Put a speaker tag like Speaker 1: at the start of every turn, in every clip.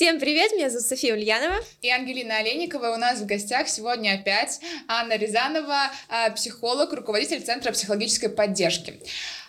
Speaker 1: Всем привет, меня зовут София Ульянова.
Speaker 2: И Ангелина Олейникова. У нас в гостях сегодня опять Анна Рязанова, а, психолог, руководитель Центра психологической поддержки.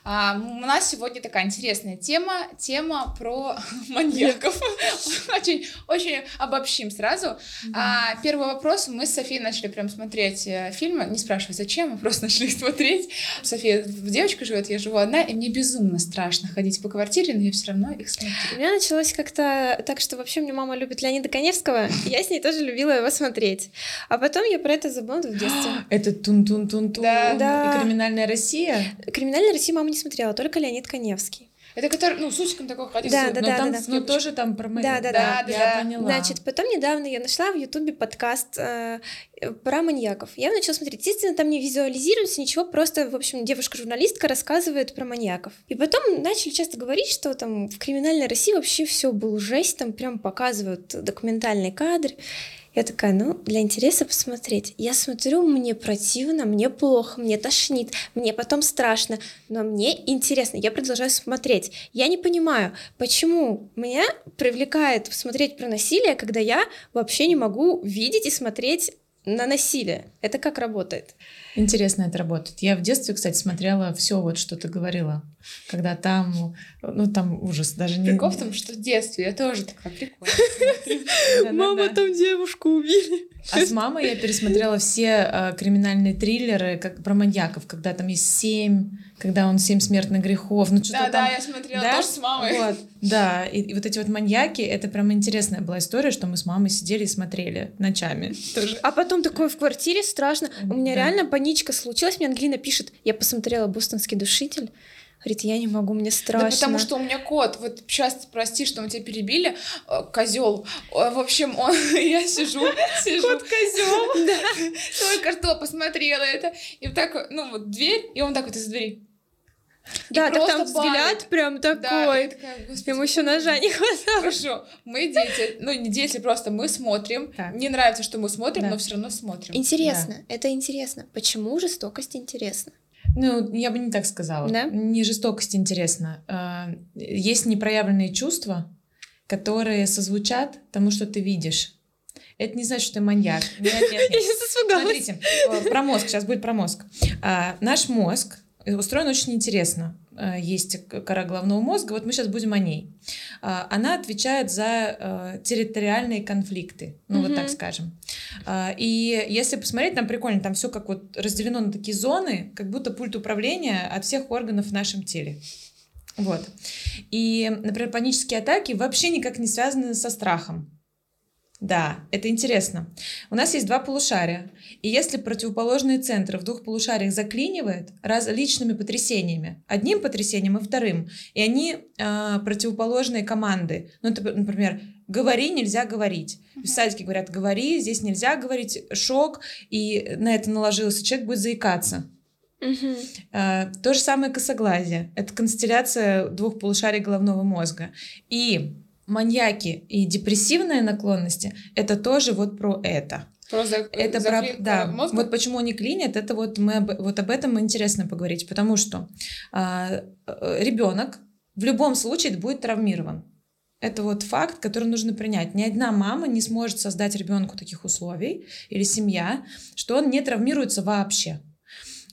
Speaker 2: А, у нас сегодня такая интересная тема, тема про маньяков. очень, очень обобщим сразу. А, первый вопрос. Мы с Софией начали прям смотреть э, фильмы. Не спрашивай, зачем, мы просто начали смотреть. София, девочка живет, я живу одна, и мне безумно страшно ходить по квартире, но я все равно их смотрю.
Speaker 1: У меня началось как-то так, что вообще мне мама любит Леонида Коневского, я с ней тоже любила его смотреть. А потом я про это забыла в детстве.
Speaker 3: Это тун-тун-тун-тун.
Speaker 1: Да.
Speaker 3: И Криминальная Россия.
Speaker 1: Криминальная Россия мама не смотрела, только Леонид Коневский.
Speaker 2: Это который, ну, с усиком такой ходит.
Speaker 1: Да,
Speaker 2: суд,
Speaker 1: да,
Speaker 2: но
Speaker 1: да,
Speaker 2: там
Speaker 1: да,
Speaker 2: с
Speaker 3: Ну, тоже там про
Speaker 1: Да, да,
Speaker 2: да.
Speaker 3: Я
Speaker 2: Да.
Speaker 3: поняла.
Speaker 1: Значит, потом недавно я нашла в Ютубе подкаст э, про маньяков. Я начала смотреть. Естественно, там не визуализируется ничего, просто, в общем, девушка-журналистка рассказывает про маньяков. И потом начали часто говорить, что там в криминальной России вообще все было жесть, там прям показывают документальные кадры. Я такая, ну, для интереса посмотреть. Я смотрю, мне противно, мне плохо, мне тошнит, мне потом страшно, но мне интересно, я продолжаю смотреть. Я не понимаю, почему меня привлекает смотреть про насилие, когда я вообще не могу видеть и смотреть на насилие. Это как работает?
Speaker 3: Интересно это работает. Я в детстве, кстати, смотрела все вот, что ты говорила. Когда там, ну там ужас, даже не...
Speaker 2: Прикол в том, что в детстве я тоже такая прикольная.
Speaker 3: Да-да-да.
Speaker 1: там девушку убили.
Speaker 3: А с мамой я пересмотрела все э, криминальные триллеры как про маньяков, когда там есть семь, когда он семь смертных грехов, ну что-то
Speaker 2: Да,
Speaker 3: там...
Speaker 2: да, я смотрела
Speaker 3: Да?
Speaker 2: тоже с мамой.
Speaker 3: Вот, да, и, и вот эти вот маньяки, это прям интересная была история, что мы с мамой сидели и смотрели ночами. Тоже.
Speaker 1: А потом такое в квартире страшно. У меня
Speaker 3: Да.
Speaker 1: реально паничка случилась. Мне Ангелина пишет, я посмотрела «Бостонский душитель». Говорит, я не могу, мне страшно.
Speaker 2: Да потому что у меня кот, вот сейчас прости, что мы тебя перебили, козел. В общем, он, я сижу, сижу. Кот козел. Да. Только что посмотрела это. И вот так, ну вот дверь, и он так вот из двери.
Speaker 1: Да, так там взгляд прям
Speaker 2: Да,
Speaker 1: такой.
Speaker 2: я такая, «Господи,
Speaker 1: Ему еще ножа не хватало.
Speaker 2: Хорошо, мы дети, ну не дети, просто мы смотрим.
Speaker 3: Так.
Speaker 2: Не нравится, что мы смотрим,
Speaker 3: Да.
Speaker 2: но все равно смотрим.
Speaker 1: Интересно, это интересно. Почему жестокость интересна?
Speaker 3: Ну, я бы не так сказала.
Speaker 1: Да?
Speaker 3: Не жестокость интересна. А, Есть непроявленные чувства, которые созвучат тому, что ты видишь. Это не значит, что ты маньяк. Нет, нет, нет.
Speaker 1: испугалась.
Speaker 3: Смотрите, э, про мозг, сейчас будет про мозг. А, Наш мозг устроен очень интересно. А, Есть кора головного мозга, вот мы сейчас будем о ней. А, Она отвечает за э, территориальные конфликты, ну вот так скажем. А, И если посмотреть, там прикольно, там все как вот разделено на такие зоны, как будто пульт управления от всех органов в нашем теле. Вот. И, например, панические атаки вообще никак не связаны со страхом. Да, это интересно. У нас есть два полушария. И если противоположные центры в двух полушариях заклинивает различными потрясениями, одним потрясением и вторым, и они а, противоположные команды. Ну, например, говори, нельзя говорить. В садике говорят, говори, здесь нельзя говорить, шок, и на это наложился, человек будет заикаться.
Speaker 1: Мгм.
Speaker 3: А, То же самое косоглазие. Это констелляция двух полушарий головного мозга. И маньяки и депрессивные наклонности — это тоже вот про это.
Speaker 2: Просто
Speaker 3: Это про, да, вот почему они клинят, это вот мы об, вот об этом интересно поговорить, потому что а, ребенок в любом случае будет травмирован. Это вот факт, который нужно принять. Ни одна мама не сможет создать ребенку таких условий или семья, что он не травмируется вообще.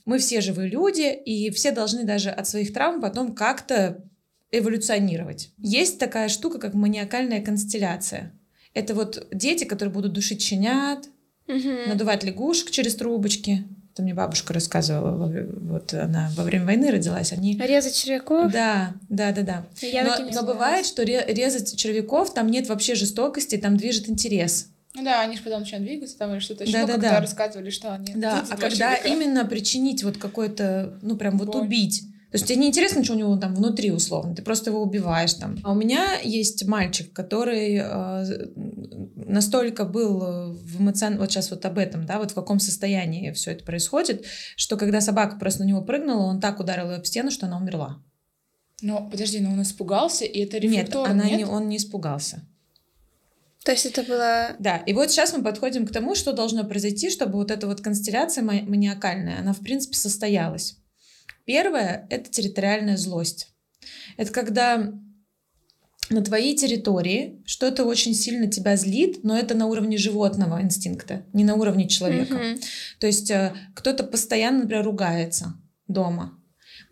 Speaker 3: Мы все живые люди, и все должны даже от своих травм потом как-то эволюционировать. Есть такая штука, как маниакальная констелляция. Это вот дети, которые будут душить щенят,
Speaker 1: Мгм.
Speaker 3: надувать лягушек через трубочки. Это мне бабушка рассказывала, вот она во время войны родилась, они...
Speaker 1: Резать червяков?
Speaker 3: Да, да, да, да.
Speaker 1: Я
Speaker 3: но, но бывает, что ре- резать червяков, там нет вообще жестокости, там движет интерес.
Speaker 2: Ну да, они же потом начинают двигаться там или что-то еще.
Speaker 3: Да,
Speaker 2: ну,
Speaker 3: да,
Speaker 2: когда
Speaker 3: да.
Speaker 2: рассказывали, что они...
Speaker 3: Да, а когда
Speaker 2: человека.
Speaker 3: именно причинить вот какой-то, ну прям вот
Speaker 2: Боль.
Speaker 3: убить. То есть тебе не интересно, что у него там внутри условно, ты просто его убиваешь там. А у меня есть мальчик, который э, настолько был э, в эмоцион... Вот сейчас вот об этом, да, вот в каком состоянии все это происходит, что когда собака просто на него прыгнула, он так ударил ее об стену, что она умерла.
Speaker 2: Ну, подожди, но он испугался, и это
Speaker 3: Нет,
Speaker 2: рефлекторно,
Speaker 3: она
Speaker 2: нет?
Speaker 3: Не, он не испугался.
Speaker 1: То есть это было...
Speaker 3: Да, и вот сейчас мы подходим к тому, что должно произойти, чтобы вот эта вот констелляция ма- маниакальная, она в принципе состоялась. Первое — это территориальная злость. Это когда на твоей территории что-то очень сильно тебя злит, но это на уровне животного инстинкта, не на уровне человека.
Speaker 1: Мгм.
Speaker 3: То есть э, кто-то постоянно, например, ругается дома.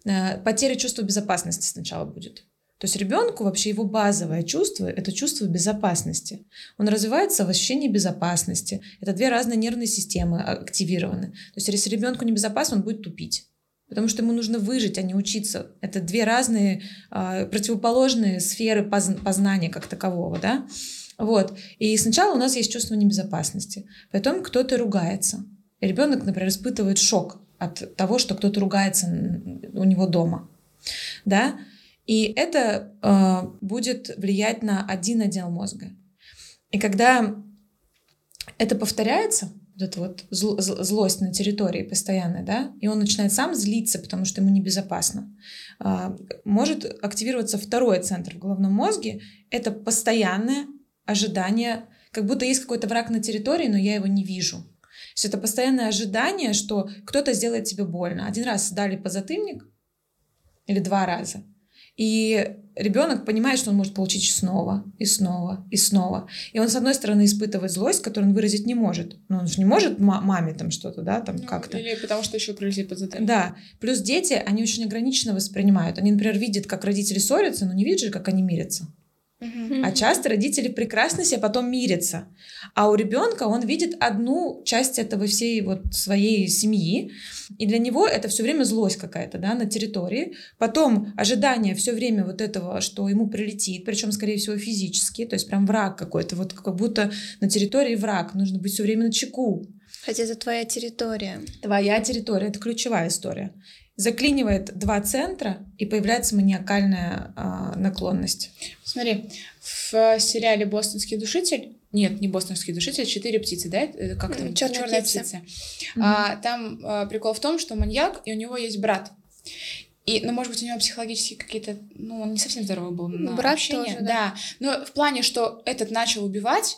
Speaker 3: Э, Потеря чувства безопасности сначала будет. То есть ребенку вообще его базовое чувство – это чувство безопасности. Он развивается в ощущении безопасности. Это две разные нервные системы активированы. То есть если ребенку небезопасно, он будет тупить. Потому что ему нужно выжить, а не учиться. Это две разные а, противоположные сферы поз- познания как такового, да? Вот. И сначала у нас есть чувство небезопасности. Потом кто-то ругается. И ребенок, например, испытывает шок от того, что кто-то ругается у него дома. Да? И это э, будет влиять на один отдел мозга. И когда это повторяется, вот эта вот зл- зл- злость на территории постоянная, да, и он начинает сам злиться, потому что ему небезопасно, а, может активироваться второй центр в головном мозге. Это постоянное ожидание, как будто есть какой-то враг на территории, но я его не вижу. То есть это постоянное ожидание, что кто-то сделает тебе больно. Один раз дали подзатыльник или два раза, и ребенок понимает, что он может получить снова, и снова, и снова. И он, с одной стороны, испытывает злость, которую он выразить не может. Ну, он же не может ма- маме там что-то, да, там
Speaker 2: Ну,
Speaker 3: как-то.
Speaker 2: Или потому что еще прилетит под затыльник.
Speaker 3: Да. Плюс дети, они очень ограниченно воспринимают. Они, например, видят, как родители ссорятся, но не видят же, как они мирятся. А часто родители прекрасно себя потом мирятся. А у ребенка он видит одну часть этого всей вот своей семьи, и для него это все время злость какая-то, да, на территории. Потом ожидание все время вот этого, что ему прилетит, причем, скорее всего, физически, то есть прям враг какой-то, вот как будто на территории враг, нужно быть все время на чеку.
Speaker 1: Хотя это твоя территория.
Speaker 3: Твоя территория, это ключевая история. Заклинивает два центра, и появляется маниакальная а, наклонность.
Speaker 2: Смотри, в сериале «Бостонский душитель» нет, не «Бостонский душитель», «Четыре птицы», да? Это Как там?
Speaker 1: М, «Чёрная
Speaker 2: «Чёрная
Speaker 1: птица».
Speaker 2: птица». А, там а, прикол в том, что маньяк, и у него есть брат. И, ну, может быть, у него психологические какие-то, ну, он не совсем здоровый был на
Speaker 1: Брат
Speaker 2: общение.
Speaker 1: тоже, да.
Speaker 2: Но в плане, что этот начал убивать,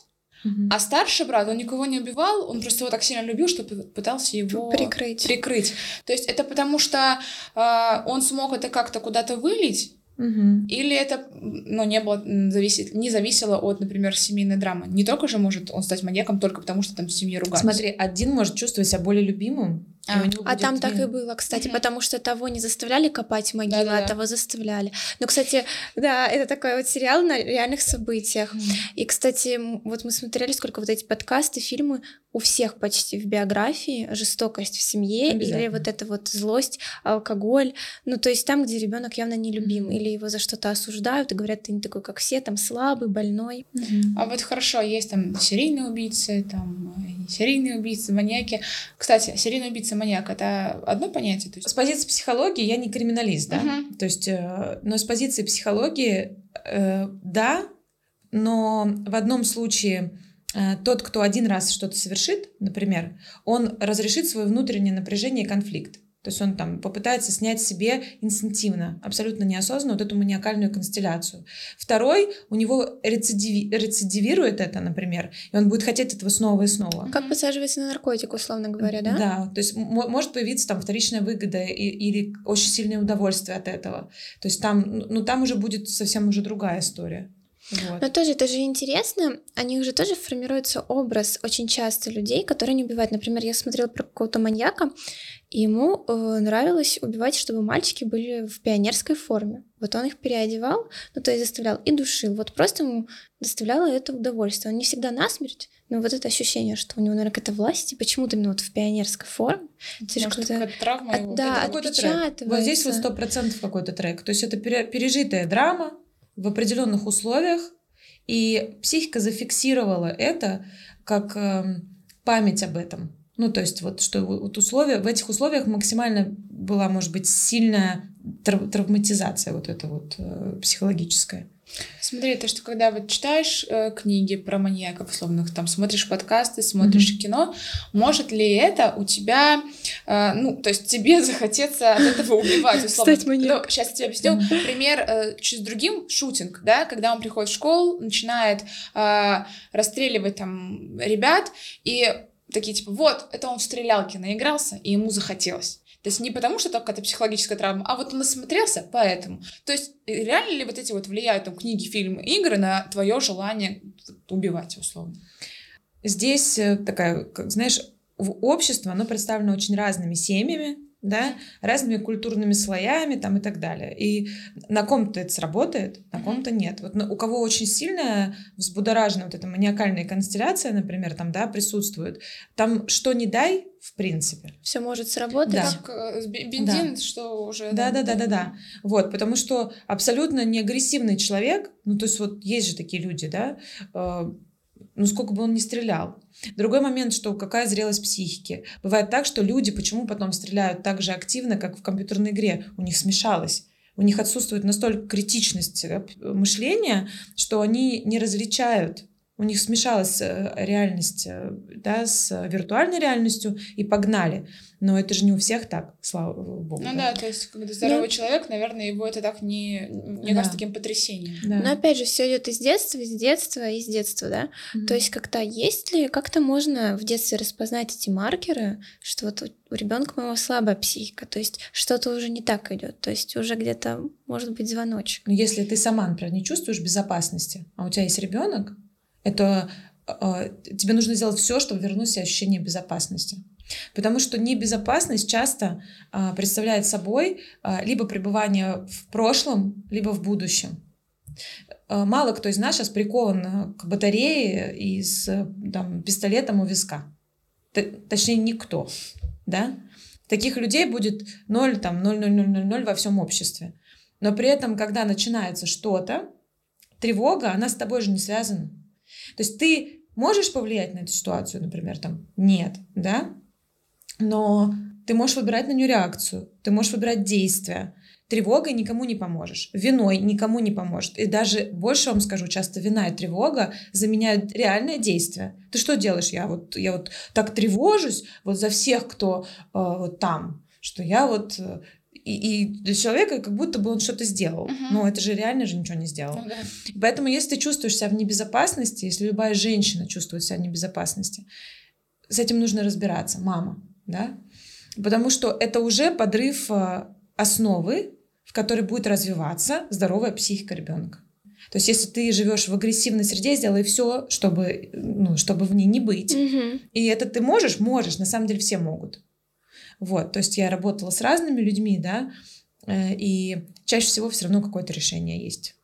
Speaker 2: А старший брат, он никого не убивал, он просто его так сильно любил, что пытался его
Speaker 1: Прикрыть.
Speaker 2: прикрыть. То есть это потому, что а, он смог это как-то куда-то вылить,
Speaker 3: Мгм.
Speaker 2: или это ну, не, было, зависит, не зависело от, например, семейной драмы? Не только же может он стать маньяком только потому, что там в семье ругаются.
Speaker 3: Смотри, один может чувствовать себя более любимым.
Speaker 2: А.
Speaker 1: А там так и было, кстати,
Speaker 2: Мгм.
Speaker 1: потому что того не заставляли копать могилы,
Speaker 2: Да-да-да.
Speaker 1: а того заставляли. Но, кстати, да, это такой вот сериал на реальных событиях.
Speaker 3: Мгм.
Speaker 1: И, кстати, вот мы смотрели, сколько вот эти подкасты, фильмы, у всех почти в биографии жестокость в семье или вот эта вот злость, алкоголь. Ну, то есть там, где ребенок явно не любим,
Speaker 3: Мгм.
Speaker 1: или его за что-то осуждают и говорят, ты не такой, как все, там слабый, больной.
Speaker 3: Мгм.
Speaker 2: А вот хорошо, есть там серийные убийцы, там э, серийные убийцы, маньяки. Кстати, серийный убийца, маньяк — это одно понятие? То есть...
Speaker 3: С позиции психологии я не криминалист, да?
Speaker 2: Мгм.
Speaker 3: То есть, э, но с позиции психологии, э, да, но в одном случае тот, кто один раз что-то совершит, например, он разрешит свое внутреннее напряжение и конфликт. То есть он там попытается снять себе инстинктивно, абсолютно неосознанно вот эту маниакальную констелляцию. Второй, у него рецидиви- рецидивирует это, например, и он будет хотеть этого снова и снова.
Speaker 1: Как подсаживается на наркотик, условно говоря, да?
Speaker 3: Да, то есть может появиться там вторичная выгода и- или очень сильное удовольствие от этого. То есть там, ну ну, там уже будет совсем уже другая история. Вот.
Speaker 1: Но тоже это же интересно, о них же тоже формируется образ очень часто людей, которые не убивают. Например, я смотрела про какого-то маньяка, и ему э, нравилось убивать, чтобы мальчики были в пионерской форме. Вот он их переодевал, ну то есть заставлял и душил. Вот просто ему доставляло это удовольствие. Он не всегда насмерть, но вот это ощущение, что у него, наверное, какая-то власть, и почему-то именно вот в пионерской форме. Это же
Speaker 2: Может, какая-то травма
Speaker 1: А,
Speaker 2: его?
Speaker 1: да,
Speaker 3: это какой-то трек. Вот здесь вот сто процентов какой-то трек. То есть это пере- пережитая драма в определенных условиях, и психика зафиксировала это как эм, память об этом. Ну, то есть вот что вот условия, в этих условиях максимально была, может быть, сильная трав- травматизация вот эта вот э, психологическая.
Speaker 2: Смотри, то, что когда вот читаешь э, книги про маньяков, условных, там смотришь подкасты, смотришь кино, может ли это у тебя, э, ну, то есть тебе захотеться от этого убивать, условно.
Speaker 1: Стать маньяком.
Speaker 2: Ну, сейчас я тебе объясню.
Speaker 3: Мгм.
Speaker 2: Пример э, с другим, шутинг, да, когда он приходит в школу, начинает э, расстреливать там ребят, и такие типа, вот, это он в стрелялке наигрался, и ему захотелось. То есть не потому, что это психологическая травма, а вот он насмотрелся, поэтому. То есть э, реально ли вот эти вот влияют там книги, фильмы, игры на твое желание убивать условно?
Speaker 3: Здесь э, такая, как знаешь, общество, оно представлено очень разными семьями, да, разными культурными слоями там и так далее. И на ком-то это сработает, на ком-то нет. Вот у кого очень сильная взбудоражена вот эта маниакальная констелляция, например, там, да, присутствует, там что не дай, в принципе.
Speaker 1: Все может сработать.
Speaker 2: Да. Как э, бензин, да. что уже...
Speaker 3: Да, да, да, да, да. Вот, потому что абсолютно не агрессивный человек, ну, то есть вот есть же такие люди, да, э, ну, сколько бы он ни стрелял. Другой момент, что какая зрелость психики. Бывает так, что люди почему потом стреляют так же активно, как в компьютерной игре. У них смешалось. У них отсутствует настолько критичность э, мышления, что они не различают у них смешалась э, реальность э, да, с виртуальной реальностью и погнали. Но это же не у всех так, слава богу.
Speaker 2: Ну да, да то есть, когда здоровый да. человек, наверное, его это так не, не да. кажется таким потрясением.
Speaker 1: Да. Но опять же, все идет из детства, из детства, из детства, да. Mm-hmm. То есть, как-то есть ли, как-то можно в детстве распознать эти маркеры, что вот у ребенка моего слабая психика, то есть что-то уже не так идет, то есть уже где-то может быть звоночек.
Speaker 3: Но если ты сама, например, не чувствуешь безопасности, а у тебя есть ребенок, это э, тебе нужно сделать все, чтобы вернуть себе ощущение безопасности. Потому что небезопасность часто э, представляет собой э, либо пребывание в прошлом, либо в будущем. Э, мало кто из нас сейчас прикован к батарее и с там, пистолетом у виска. Т точнее, никто. Да? Таких людей будет 0, там, 0, 0, 0, 0, 0 во всем обществе. Но при этом, когда начинается что-то, тревога, она с тобой же не связана. То есть ты можешь повлиять на эту ситуацию, например, там, нет, да, но ты можешь выбирать на нее реакцию, ты можешь выбирать действия. Тревогой никому не поможешь, виной никому не поможет. И даже больше вам скажу, часто вина и тревога заменяют реальное действие. Ты что делаешь? Я вот, я вот так тревожусь вот за всех, кто э, вот там, что я вот э, и, и для человека как будто бы он что-то сделал. Uh-huh. Но это же реально же ничего не сделал. Uh-huh. Поэтому если ты чувствуешь себя в небезопасности, если любая женщина чувствует себя в небезопасности, с этим нужно разбираться, мама, да? Потому что это уже подрыв э, основы, в которой будет развиваться здоровая психика ребенка. То есть, если ты живешь в агрессивной среде, сделай все, чтобы, ну, чтобы в ней не быть.
Speaker 1: Угу.
Speaker 3: И это ты можешь, можешь. На самом деле все могут. Вот, то есть я работала с разными людьми, да, э, и чаще всего все равно какое-то решение есть.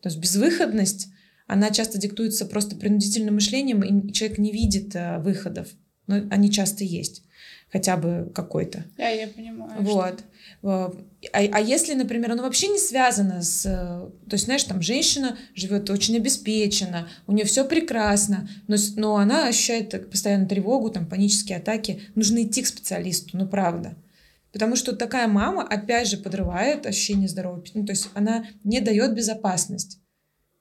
Speaker 3: То есть безвыходность, она часто диктуется просто принудительным мышлением, и человек не видит э, выходов, но они часто есть хотя бы какой-то.
Speaker 2: Да, я понимаю.
Speaker 3: Вот. А, а если, например, оно вообще не связано с... То есть, знаешь, там женщина живет очень обеспеченно, у нее все прекрасно, но, но она ощущает постоянно тревогу, там, панические атаки, нужно идти к специалисту, ну правда. Потому что такая мама, опять же, подрывает ощущение здоровья. Ну, то есть она не дает безопасность.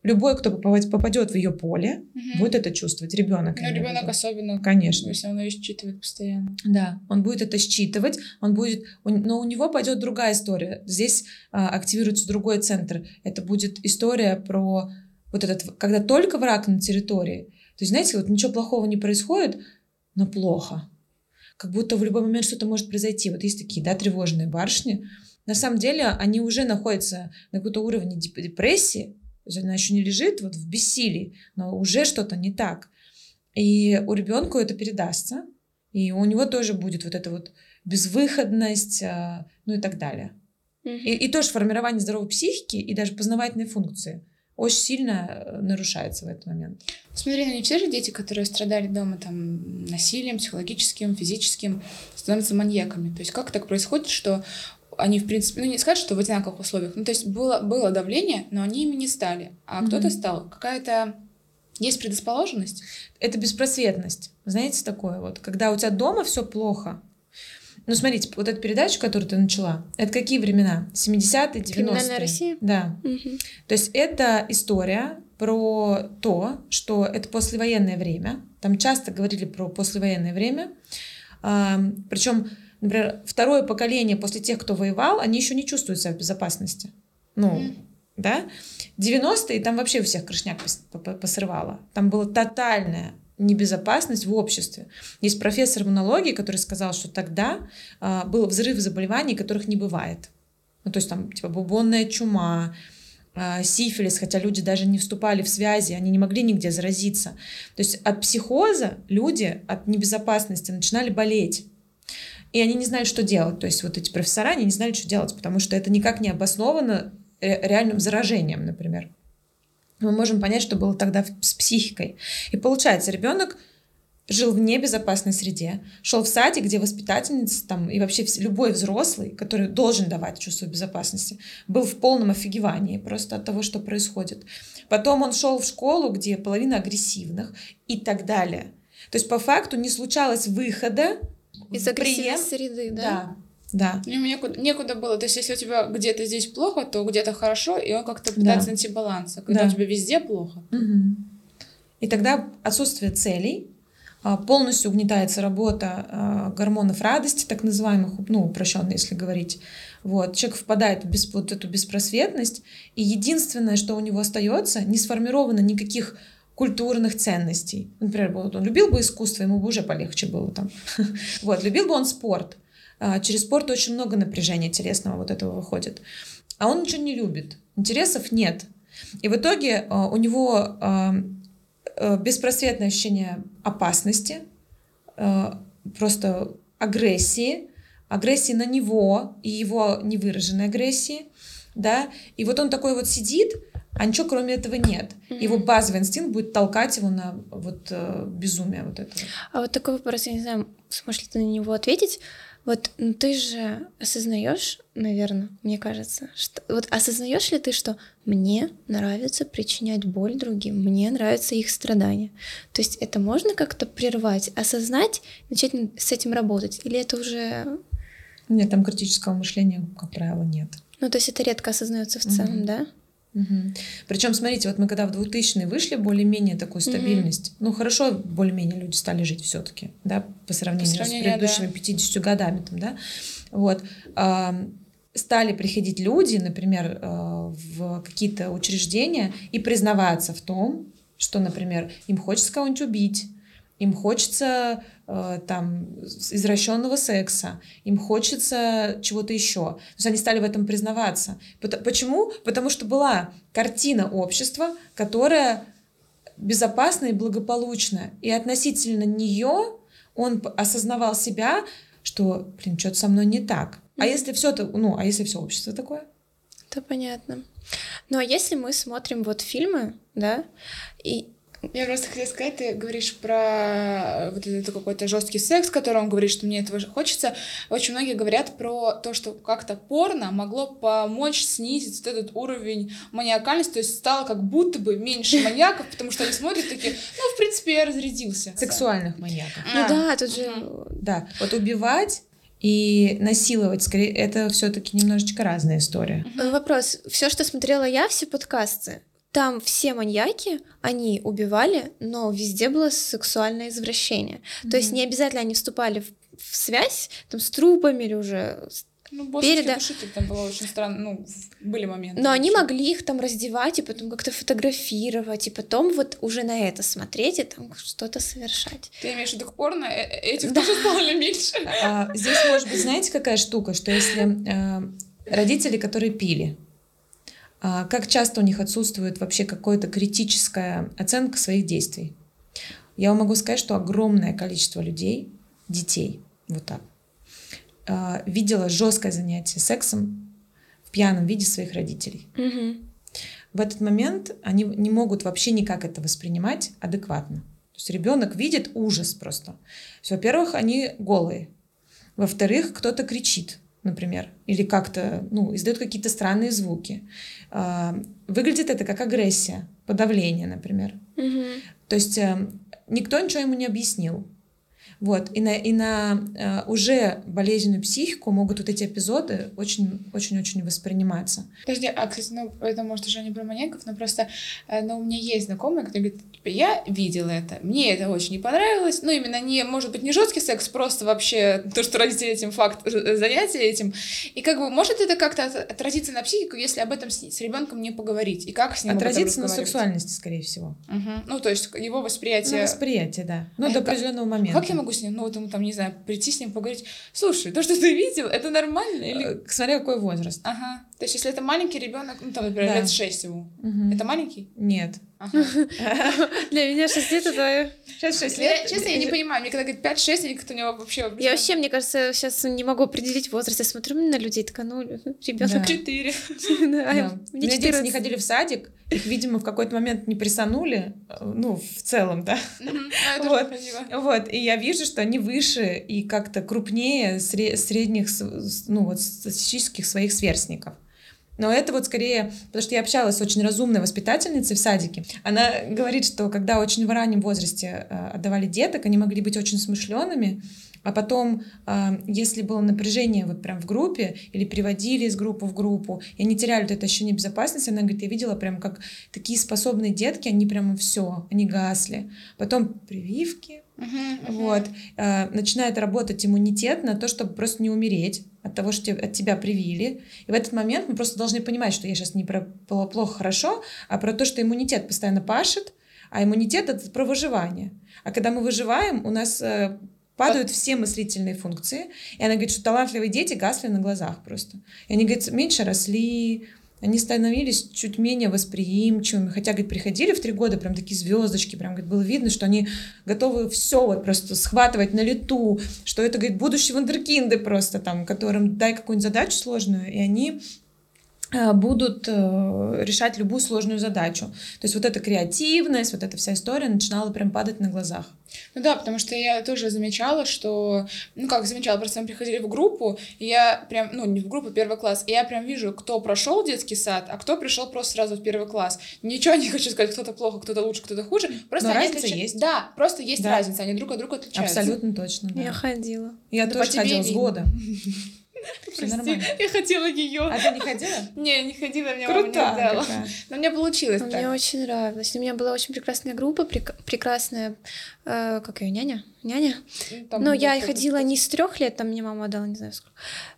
Speaker 3: Любой, кто попадет в ее поле, угу. будет это чувствовать. Ребенок.
Speaker 2: Ну, ребенок особенно.
Speaker 3: Конечно.
Speaker 2: Если он ее считывает постоянно.
Speaker 3: Да, он будет это считывать, он будет, но у него пойдет другая история. Здесь а, активируется другой центр. Это будет история про вот этот, когда только враг на территории. То есть, знаете, вот ничего плохого не происходит, но плохо. Как будто в любой момент что-то может произойти. Вот есть такие, да, тревожные барышни. На самом деле они уже находятся на каком-то уровне депрессии, то есть она еще не лежит вот в бессилии, но уже что-то не так. И у ребенка это передастся, и у него тоже будет вот эта вот безвыходность, а, ну и так далее.
Speaker 1: Mm-hmm.
Speaker 3: И, и тоже формирование здоровой психики и даже познавательной функции очень сильно э, нарушается в этот момент.
Speaker 2: Смотри, ну не все же дети, которые страдали дома там насилием, психологическим, физическим, становятся маньяками. То есть как так происходит, что они, в принципе, ну не сказать, что в одинаковых условиях, ну то есть было, было давление, но они ими не стали, а mm-hmm. кто-то стал. Какая-то есть предрасположенность?
Speaker 3: Это беспросветность. Знаете, такое вот, когда у тебя дома все плохо. Ну, смотрите, вот эту передачу, которую ты начала, это какие времена? 70-е, 90-е?
Speaker 1: Криминальная Россия?
Speaker 3: Да.
Speaker 1: Угу.
Speaker 3: То есть это история про то, что это послевоенное время. Там часто говорили про послевоенное время. Причем например, второе поколение после тех, кто воевал, они еще не чувствуют себя в безопасности. Ну, да? 90-е там вообще у всех крышняк посрывало. Там было тотальное небезопасность в обществе. Есть профессор иммунологии, который сказал, что тогда а, был взрыв заболеваний, которых не бывает. Ну, то есть там типа бубонная чума, а, сифилис, хотя люди даже не вступали в связи, они не могли нигде заразиться. То есть от психоза люди от небезопасности начинали болеть. И они не знали, что делать. То есть вот эти профессора, они не знали, что делать, потому что это никак не обосновано реальным заражением, например. Мы можем понять, что было тогда с психикой. И получается, ребенок жил в небезопасной среде, шел в садик, где воспитательница там, и вообще любой взрослый, который должен давать чувство безопасности, был в полном офигевании просто от того, что происходит. Потом он шел в школу, где половина агрессивных и так далее. То есть по факту не случалось выхода
Speaker 1: из агрессивной среды, да?
Speaker 3: Да. Да.
Speaker 2: Ему некуда, некуда было. То есть, если у тебя где-то здесь плохо, то где-то хорошо, и он как-то пытается да. найти баланс. А когда да. у тебя везде плохо.
Speaker 3: Угу. И тогда отсутствие целей, а, полностью угнетается работа а, гормонов радости, так называемых, ну, упрощенно, если говорить. Вот. Человек впадает в бес, вот эту беспросветность, и единственное, что у него остается, не сформировано никаких культурных ценностей. Например, вот он любил бы искусство, ему бы уже полегче было там. Вот, любил бы он спорт. А, через спорт очень много напряжения телесного вот этого выходит. А он ничего не любит. Интересов нет. И в итоге у него Э, беспросветное ощущение опасности, просто агрессии, агрессии на него и его невыраженной агрессии, да, и вот он такой вот сидит, а ничего кроме этого нет. Его базовый инстинкт будет толкать его на вот э, безумие вот это.
Speaker 1: А вот такой вопрос, я не знаю, сможешь ли ты на него ответить. Вот ну, ты же осознаешь, наверное, мне кажется, что вот осознаешь ли ты, что мне нравится причинять боль другим, мне нравятся их страдания. То есть это можно как-то прервать, осознать, начать с этим работать, или это уже
Speaker 3: нет, там критического мышления, как правило, нет.
Speaker 1: Ну, то есть это редко осознается в целом, угу. да?
Speaker 3: Угу. Причем, смотрите, вот мы когда в 2000-е вышли, более-менее такую стабильность, угу. ну хорошо, более-менее люди стали жить все-таки, да, по сравнению, по сравнению с предыдущими да. 50 годами, там, да, вот, стали приходить люди, например, э, в какие-то учреждения и признаваться в том, что, например, им хочется кого-нибудь убить, им хочется э, там извращенного секса, им хочется чего-то еще. То есть они стали в этом признаваться. Почему? Потому что была картина общества, которая безопасна и благополучна. И относительно нее он осознавал себя, что, блин, что-то со мной не так. А если все это, ну, а если все общество такое?
Speaker 1: Это понятно. Ну а если мы смотрим вот фильмы, да, и
Speaker 2: я просто хотела сказать, ты говоришь про вот этот какой-то жесткий секс, который он говорит, что мне этого хочется. Очень многие говорят про то, что как-то порно могло помочь снизить вот этот уровень маниакальности, то есть стало как будто бы меньше маньяков, потому что они смотрят такие, ну, в принципе, я разрядился.
Speaker 3: Сексуальных маньяков.
Speaker 1: Ну да, тут же...
Speaker 3: Да, вот убивать и насиловать, скорее, это все-таки немножечко разная история.
Speaker 1: Вопрос. Все, что смотрела я, все подкасты, там все маньяки, они убивали, но везде было сексуальное извращение. Mm-hmm. То есть не обязательно они вступали в, в связь там, с трупами или уже
Speaker 2: ну, переда... душитель там было очень странно, ну, были моменты.
Speaker 1: Но они могли их там раздевать и потом как-то фотографировать, и потом вот уже на это смотреть и там что-то совершать.
Speaker 2: Ты имеешь в виду порно? Э, э, этих да. тоже стало меньше.
Speaker 3: А, здесь может быть, знаете, какая штука, что если э, родители, которые пили, а, как часто у них отсутствует вообще какая-то критическая оценка своих действий? Я вам могу сказать, что огромное количество людей, детей, вот так, а, видела жесткое занятие сексом в пьяном виде своих родителей.
Speaker 1: Угу.
Speaker 3: В этот момент они не могут вообще никак это воспринимать адекватно. То есть ребенок видит ужас просто. Во-первых, они голые. Во-вторых, кто-то кричит например, или как-то, ну, издает какие-то странные звуки. А, выглядит это как агрессия, подавление, например.
Speaker 1: Угу.
Speaker 3: То есть э, никто ничего ему не объяснил. Вот. И на, и на э, уже болезненную психику могут вот эти эпизоды очень-очень-очень восприниматься.
Speaker 2: Подожди, а, кстати, ну, это может уже не про маньяков, но просто, э, ну, у меня есть знакомые, которые говорят, типа, я видела это, мне это очень не понравилось, ну, именно не, может быть, не жесткий секс, просто вообще то, что родители этим факт, э, занятия этим, и как бы, может это как-то отразиться на психику, если об этом с, с ребенком не поговорить, и как с ним
Speaker 3: Отразиться на сексуальности, скорее всего.
Speaker 2: Угу. Ну, то есть его восприятие...
Speaker 3: Ну, восприятие, да. Ну, а до определенного момента.
Speaker 2: Как я могу с ним, ну, вот ему там, не знаю, прийти с ним поговорить, слушай, то, что ты видел, это нормально? Или...
Speaker 3: Э, смотря какой возраст.
Speaker 2: Ага. То есть, если это маленький ребенок, ну, там, например, да. лет 6 ему, угу. это маленький?
Speaker 3: Нет.
Speaker 1: Для меня 6 лет это...
Speaker 2: Сейчас 6 лет. Честно, я не понимаю. Мне когда говорят 5-6, я как-то у него вообще...
Speaker 1: Я вообще, мне кажется, сейчас не могу определить возраст. Я смотрю на людей, такая, ну, ребенок
Speaker 2: 4.
Speaker 3: Мне дети не ходили в садик, их, видимо, в какой-то момент не присанули, ну, в целом, да.
Speaker 2: А, вот.
Speaker 3: вот. И я вижу, что они выше и как-то крупнее средних, ну, вот, статистических своих сверстников. Но это вот скорее, потому что я общалась с очень разумной воспитательницей в садике. Она говорит, что когда очень в раннем возрасте э, отдавали деток, они могли быть очень смышленными, а потом, э, если было напряжение вот прям в группе, или приводили из группы в группу, и они теряли вот это ощущение безопасности, она говорит, я видела прям как такие способные детки, они прямо все, они гасли. Потом прививки,
Speaker 2: uh-huh, uh-huh.
Speaker 3: вот, э, начинает работать иммунитет на то, чтобы просто не умереть от того, что от тебя привили. И в этот момент мы просто должны понимать, что я сейчас не про плохо, хорошо, а про то, что иммунитет постоянно пашет, а иммунитет — это про выживание. А когда мы выживаем, у нас э, падают все мыслительные функции. И она говорит, что талантливые дети гасли на глазах просто. И они, говорит, меньше росли, они становились чуть менее восприимчивыми, хотя, говорит, приходили в три года прям такие звездочки, прям, говорит, было видно, что они готовы все вот просто схватывать на лету, что это, говорит, будущие вундеркинды просто там, которым дай какую-нибудь задачу сложную, и они будут э, решать любую сложную задачу. То есть вот эта креативность, вот эта вся история начинала прям падать на глазах.
Speaker 2: Ну да, потому что я тоже замечала, что, ну как замечала, просто мы приходили в группу, и я прям, ну не в группу, первый класс, и я прям вижу, кто прошел детский сад, а кто пришел просто сразу в первый класс. Ничего не хочу сказать, кто-то плохо, кто-то лучше, кто-то хуже. Просто
Speaker 3: Но разница отлич... есть.
Speaker 2: Да, просто есть да. разница, они друг от друга отличаются.
Speaker 3: Абсолютно точно. Да.
Speaker 1: Я ходила.
Speaker 3: Я да тоже ходила с года.
Speaker 2: Все нормально. Я хотела ее.
Speaker 3: А ты не ходила?
Speaker 2: Не, не ходила, мне мама не дала. Но мне получилось так.
Speaker 1: Мне очень нравилось. У меня была очень прекрасная группа, прекрасная, э, как ее, няня? Няня? Ну, Но я ходила не с трех лет, там мне мама дала, не знаю сколько.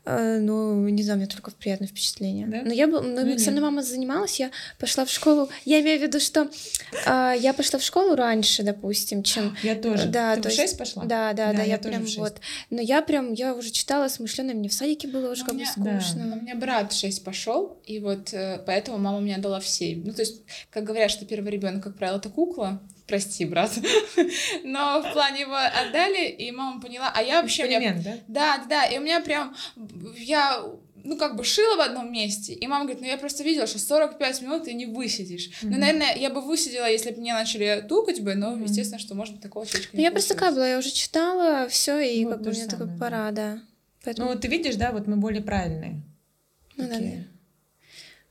Speaker 1: Э, ну, не знаю, у меня только приятное впечатление. Да? Но я ну, ну, со мной мама занималась, я пошла в школу. Я имею в виду, что э, я пошла в школу раньше, допустим, чем.
Speaker 3: Я тоже.
Speaker 1: Да,
Speaker 3: Ты
Speaker 1: то
Speaker 3: в 6 пошла?
Speaker 1: Да, да, да, да я, я прям вот. Но я прям, я уже читала смышленая, мне в садике было уже как бы скучно.
Speaker 2: Да. У меня брат 6 пошел, и вот э, поэтому мама мне дала в 7. Ну, то есть, как говорят, что первый ребенок, как правило, это кукла, прости, брат. Но в плане его отдали, и мама поняла, а я вообще...
Speaker 3: Эксперимент, меня...
Speaker 2: да? Да, да, и у меня прям... Я ну, как бы шила в одном месте, и мама говорит, ну, я просто видела, что 45 минут ты не высидишь. Mm-hmm. Ну, наверное, я бы высидела, если бы мне начали тукать бы, но, mm-hmm. естественно, что, может, такого человека
Speaker 1: Ну, я просто такая была, я уже читала все и вот как бы мне такая пора, да.
Speaker 3: Поэтому... Ну, ты видишь, да, вот мы более правильные.
Speaker 1: Ну, такие. да, да.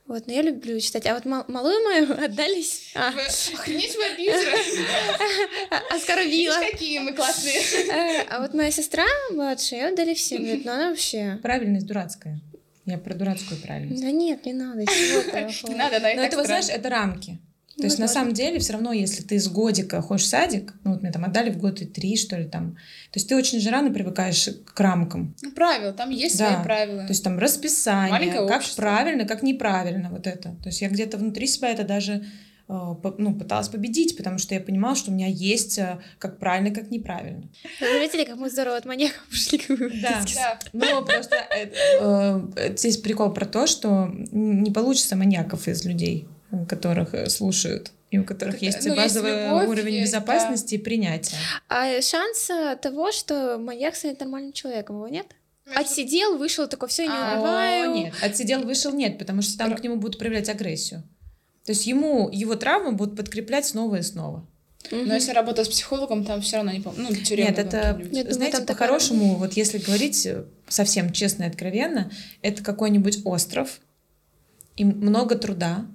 Speaker 1: Вот, но я люблю читать. А вот мал- малую мою отдались.
Speaker 2: А. Вы, охренеть вы абьюзеры.
Speaker 1: Оскорбила.
Speaker 2: какие мы классные.
Speaker 1: Э, а вот моя сестра младшая, ее отдали в 7 лет, но она вообще...
Speaker 3: Правильность дурацкая. Я про дурацкую правильность.
Speaker 1: Да нет, не надо. Не
Speaker 2: надо, но
Speaker 3: это, знаешь, это рамки. То есть, на самом деле, все равно, если ты с годика ходишь в садик, ну, вот мне там отдали в год и три, что ли, там, то есть ты очень же рано привыкаешь к рамкам.
Speaker 2: Ну, правила, там есть да. свои правила.
Speaker 3: То есть там расписание, Маленькое как общество. правильно, как неправильно, вот это. То есть я где-то внутри себя это даже э, ну, пыталась победить, потому что я понимала, что у меня есть э, как правильно, как неправильно.
Speaker 1: Вы заметили, как мы здорово от маньяков пошли?
Speaker 3: Да, да. Но просто э, здесь прикол про то, что не получится маньяков из людей которых э, слушают и у которых есть ну, базовый есть любовь, уровень есть, безопасности да. и принятия.
Speaker 1: А шанс того, что маньяк станет нормальным человеком, его нет? Между... Отсидел, вышел, такой, все, не а, убиваю.
Speaker 3: Нет, отсидел, вышел, нет, потому что там Про... к нему будут проявлять агрессию. То есть ему его травмы будут подкреплять снова и снова.
Speaker 2: Но если работа с психологом, там все равно не помню. Ну, тюрьма.
Speaker 3: Нет, это, думаю, знаете, по-хорошему, вот если говорить э, совсем честно и откровенно, это какой-нибудь остров, и много труда,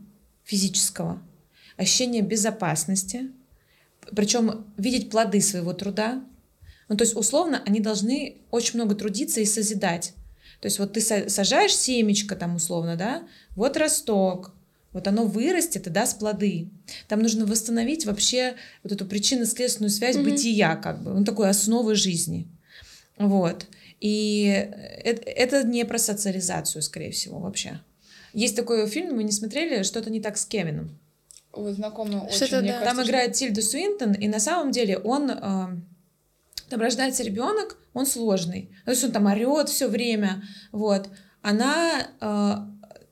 Speaker 3: физического, ощущение безопасности, причем видеть плоды своего труда, Ну, то есть, условно, они должны очень много трудиться и созидать. То есть, вот ты сажаешь семечко там, условно, да, вот росток, вот оно вырастет и даст плоды. Там нужно восстановить вообще вот эту причинно-следственную связь mm-hmm. бытия, как бы, ну, такой основы жизни. Вот. И это, это не про социализацию, скорее всего, вообще. Есть такой фильм, мы не смотрели, что-то не так с Кевином.
Speaker 2: Вот знакомый очень,
Speaker 3: да. Там кажется, играет Тильда Суинтон, и на самом деле он... Э, там рождается ребенок, он сложный. То есть он там орет все время. Вот. Она, э,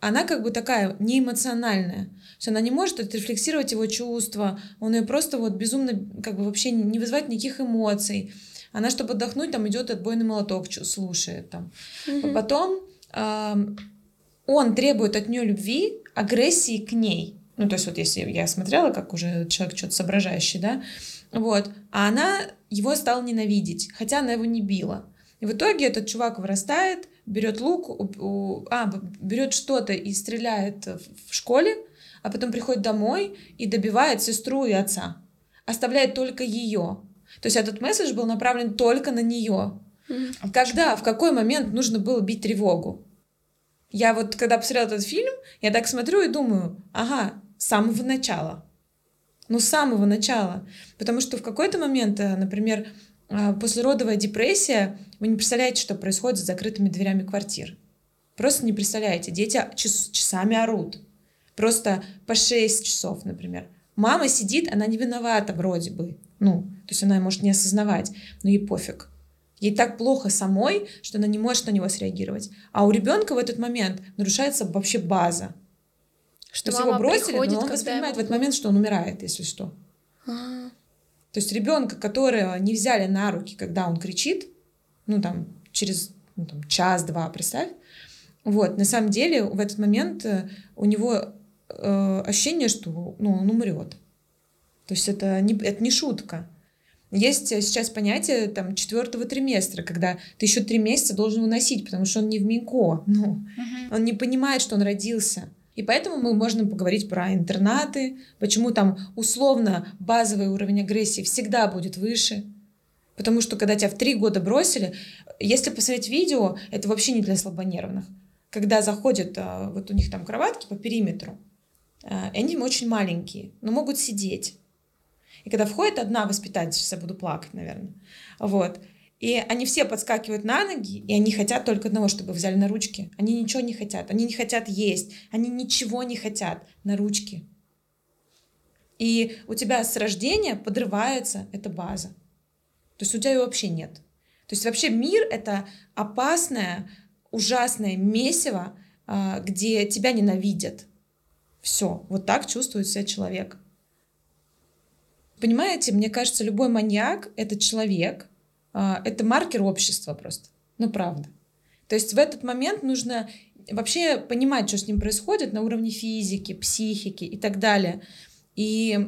Speaker 3: она как бы такая неэмоциональная. То есть она не может отрефлексировать его чувства. Он ее просто вот безумно как бы вообще не вызывает никаких эмоций. Она, чтобы отдохнуть, там идет отбойный молоток, слушает там. Mm-hmm. Потом э, он требует от нее любви, агрессии к ней. Ну, то есть вот если я смотрела, как уже человек что-то соображающий, да, вот, а она его стала ненавидеть, хотя она его не била. И в итоге этот чувак вырастает, берет лук, у, у, а, берет что-то и стреляет в школе, а потом приходит домой и добивает сестру и отца. Оставляет только ее. То есть этот месседж был направлен только на нее. Mm-hmm. Когда, в какой момент нужно было бить тревогу? Я вот, когда посмотрела этот фильм, я так смотрю и думаю, ага, с самого начала. Ну, с самого начала. Потому что в какой-то момент, э, например, э, послеродовая депрессия, вы не представляете, что происходит с закрытыми дверями квартир. Просто не представляете. Дети час, часами орут. Просто по 6 часов, например. Мама сидит, она не виновата вроде бы. Ну, то есть она может не осознавать, но ей пофиг. Ей так плохо самой, что она не может на него среагировать. А у ребенка в этот момент нарушается вообще база. Что его бросили, приходит, но он воспринимает в этот момент, что он умирает, если что. А-а-а. То есть ребенка, которого не взяли на руки, когда он кричит, ну там через ну, там, час-два, представь, вот, на самом деле в этот момент э, у него э, ощущение, что ну, он умрет. То есть это не, это не шутка. Есть сейчас понятие там четвертого триместра, когда ты еще три месяца должен выносить, потому что он не в МИКО. Ну, угу. Он не понимает, что он родился. И поэтому мы можем поговорить про интернаты, почему там условно базовый уровень агрессии всегда будет выше. Потому что когда тебя в три года бросили, если посмотреть видео, это вообще не для слабонервных. Когда заходят, а, вот у них там кроватки по периметру, а, они очень маленькие, но могут сидеть. И когда входит одна воспитательница, я буду плакать, наверное, вот, и они все подскакивают на ноги, и они хотят только одного, чтобы взяли на ручки. Они ничего не хотят, они не хотят есть, они ничего не хотят на ручки. И у тебя с рождения подрывается эта база. То есть у тебя ее вообще нет. То есть вообще мир — это опасное, ужасное месиво, а, где тебя ненавидят. Все, вот так чувствует себя человек. Понимаете, мне кажется, любой маньяк — это человек, а, это маркер общества просто. Ну, правда. То есть в этот момент нужно вообще понимать, что с ним происходит на уровне физики, психики и так далее. И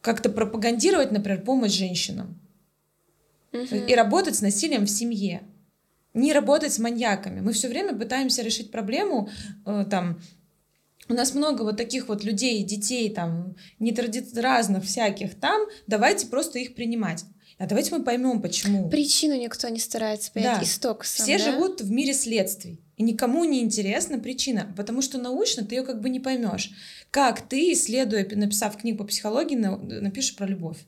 Speaker 3: как-то пропагандировать, например, помощь женщинам. Угу. И работать с насилием в семье. Не работать с маньяками. Мы все время пытаемся решить проблему э, там, у нас много вот таких вот людей, детей, там, нетради... разных всяких там, давайте просто их принимать. А давайте мы поймем, почему.
Speaker 1: Причину никто не старается понять, да. исток
Speaker 3: сам, Все да? живут в мире следствий, и никому не интересна причина, потому что научно ты ее как бы не поймешь. Как ты, исследуя, написав книгу по психологии, напишешь про любовь?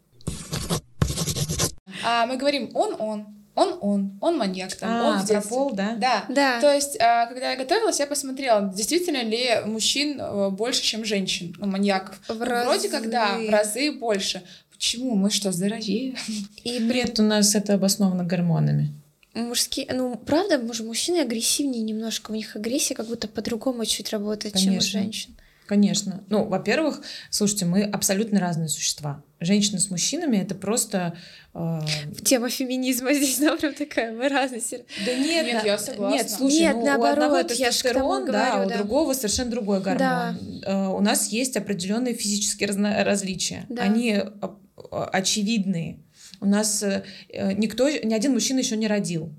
Speaker 2: А, мы говорим он-он, он он, он маньяк там, а, он в
Speaker 3: про пол, да?
Speaker 2: Да. да. То есть, а, когда я готовилась, я посмотрела, действительно ли мужчин э, больше, чем женщин, ну, маньяков. В ну, разы. Вроде как да, в разы больше. Почему? Мы что, здоровее?
Speaker 3: И бред у нас это обосновано гормонами.
Speaker 1: Мужские, ну, правда, может, мужчины агрессивнее немножко, у них агрессия как будто по-другому чуть работает, Конечно. чем у женщин.
Speaker 3: Конечно. Ну, во-первых, слушайте, мы абсолютно разные существа. Женщины с мужчинами это просто...
Speaker 1: Э... Тема феминизма здесь, да, прям такая, мы разные.
Speaker 2: Да нет, нет, я согласна.
Speaker 3: Нет, слушай, нет, ну, наоборот, у одного тестостерон, да, говорю, а у да. другого совершенно другой гормон. Да. Э, у нас есть определенные физические разно- различия. Да. Они очевидные. У нас э, никто, ни один мужчина еще не родил.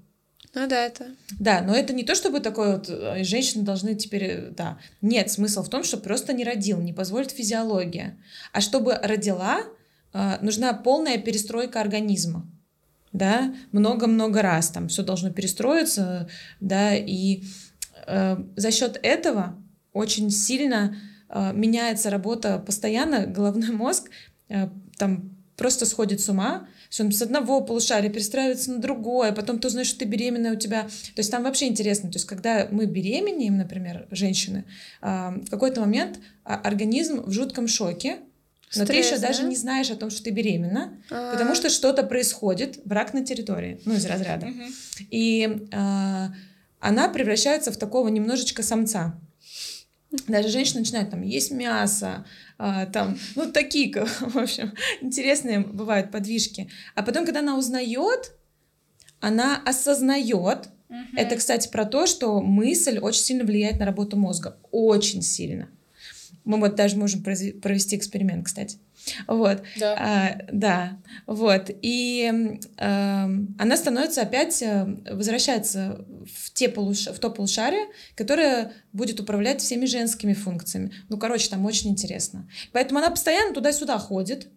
Speaker 1: Ну да, это.
Speaker 3: Да, но это не то, чтобы такое вот э, женщины должны теперь, э, да. Нет, смысл в том, что просто не родил, не позволит физиология. А чтобы родила, нужна полная перестройка организма. да, много-много раз там все должно перестроиться, да, и э, за счет этого очень сильно э, меняется работа постоянно, головной мозг э, там просто сходит с ума, что он с одного полушария перестраивается на другое, потом ты узнаешь, что ты беременная у тебя. То есть там вообще интересно. То есть когда мы беременеем, например, женщины, а, в какой-то момент а, организм в жутком шоке, но ты еще
Speaker 1: Стресс,
Speaker 3: даже
Speaker 1: да?
Speaker 3: не знаешь о том, что ты беременна,
Speaker 1: А.
Speaker 3: потому что что-то происходит, брак на территории, ну, из разряда. И а, она превращается в такого немножечко самца. Даже женщины начинают там есть мясо, а, там, ну, такие, в общем, интересные бывают подвижки. А потом, когда она узнает, она осознает,
Speaker 2: Мгм.
Speaker 3: это, кстати, про то, что мысль очень сильно влияет на работу мозга. Очень сильно. Мы вот даже можем провести эксперимент, кстати. Вот.
Speaker 2: Да.
Speaker 3: А, да, вот. И эм, она становится опять, э, возвращается в, те полуш... в то полушарие, которое будет управлять всеми женскими функциями. Ну, короче, там очень интересно. Поэтому она постоянно туда-сюда ходит,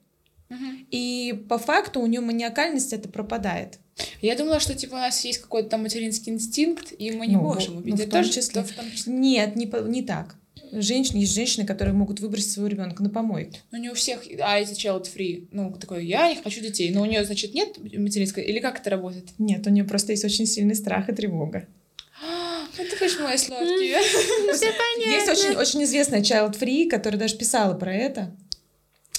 Speaker 2: Мгм.
Speaker 3: и по факту у нее маниакальность это пропадает.
Speaker 2: Я думала, что типа у нас есть какой-то там материнский инстинкт, и мы не
Speaker 3: Ну,
Speaker 2: можем
Speaker 3: ну,
Speaker 2: убить.
Speaker 3: в том числе.
Speaker 2: в том числе.
Speaker 3: Нет, не, не так. Женщины, есть женщины, которые могут выбросить своего ребенка на помойку.
Speaker 2: Ну, не у всех, а эти child free. Ну, такой, я не хочу детей. Но у нее, значит, нет материнской? Или как это работает?
Speaker 3: Нет, у нее просто есть очень сильный страх и тревога.
Speaker 2: Это конечно мои сладкие.
Speaker 3: Есть очень, очень известная Child Free, которая даже писала про это.